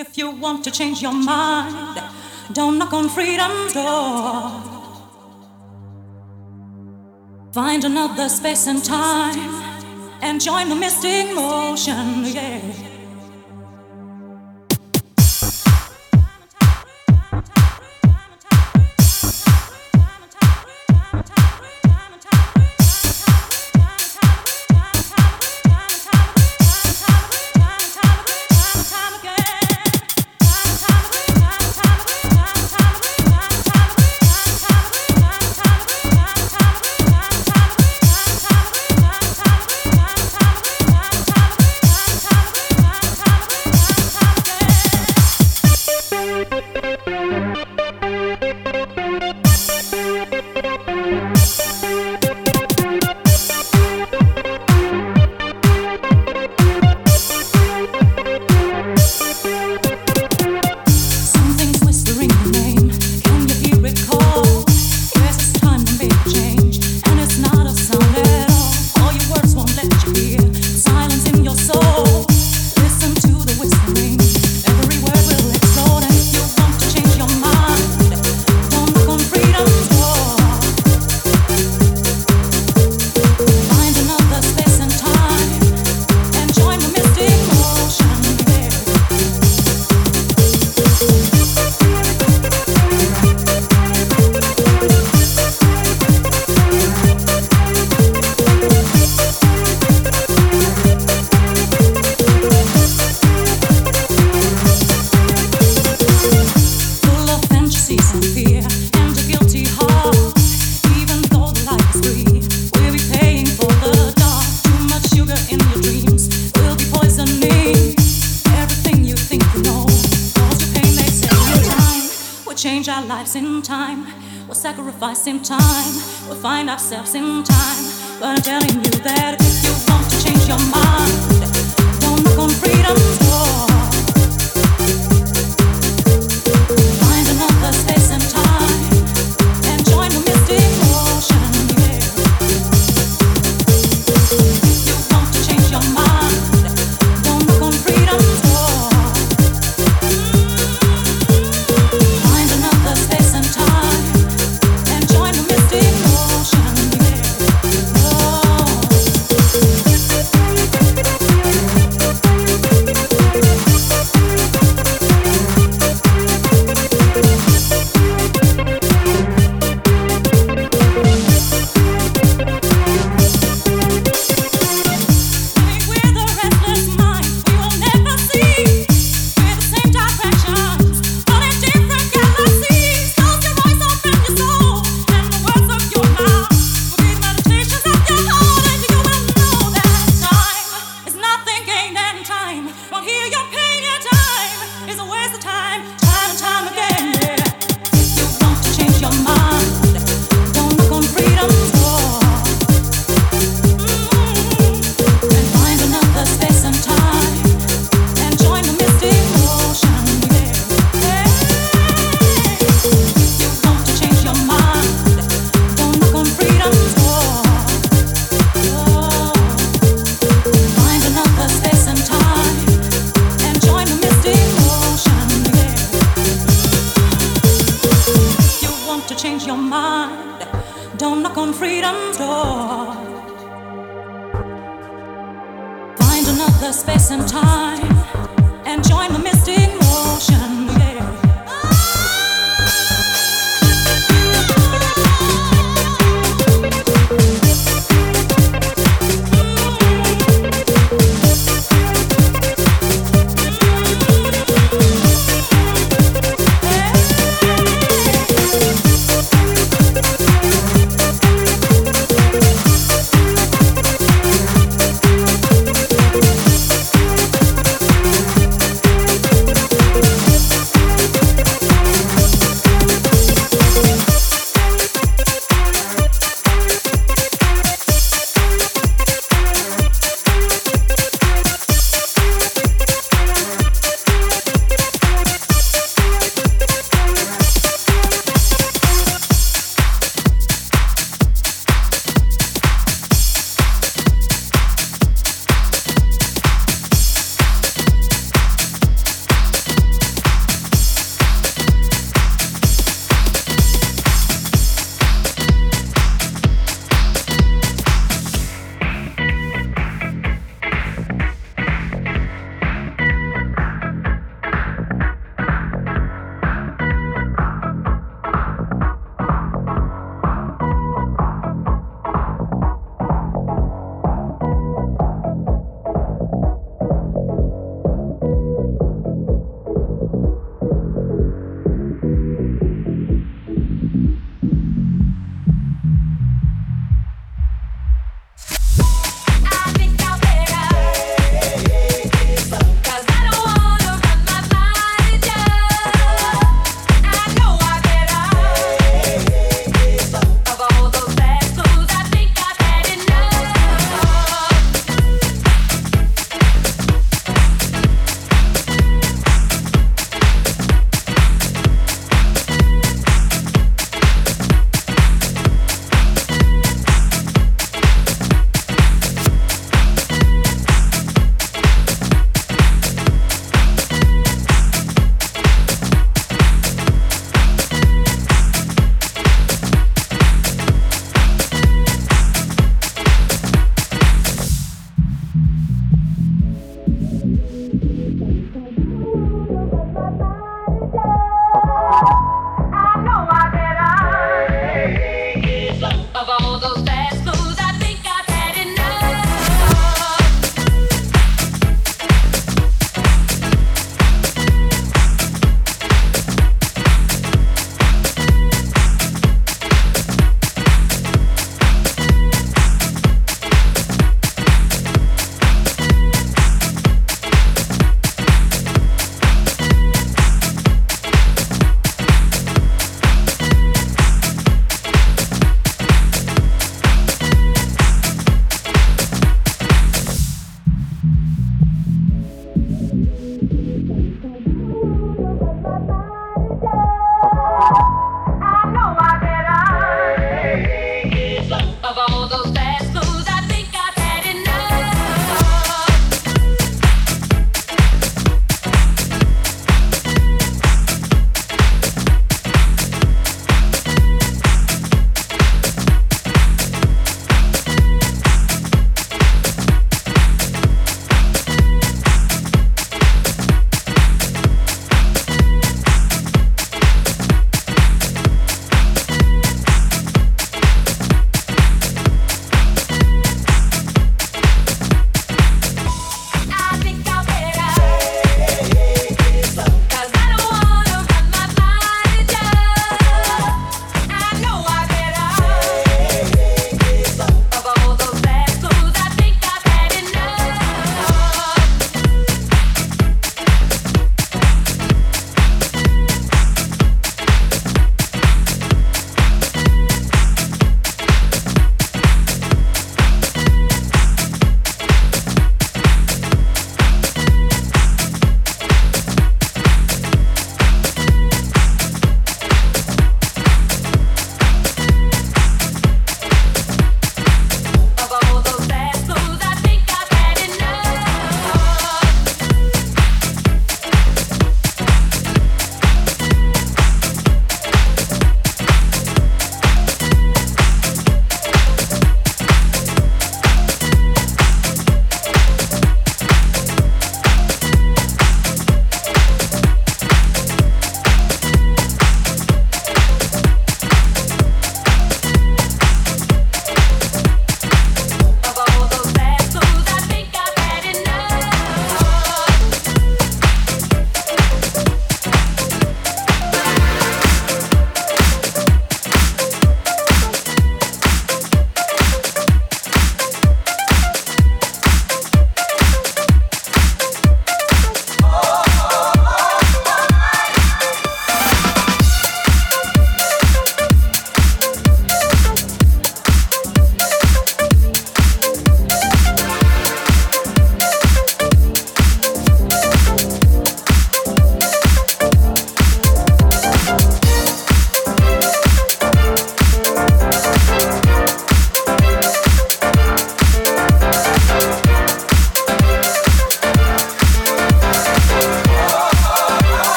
If you want to change your mind, don't knock on freedom's door. Find another space and time and join the mystic motion, yeah.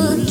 never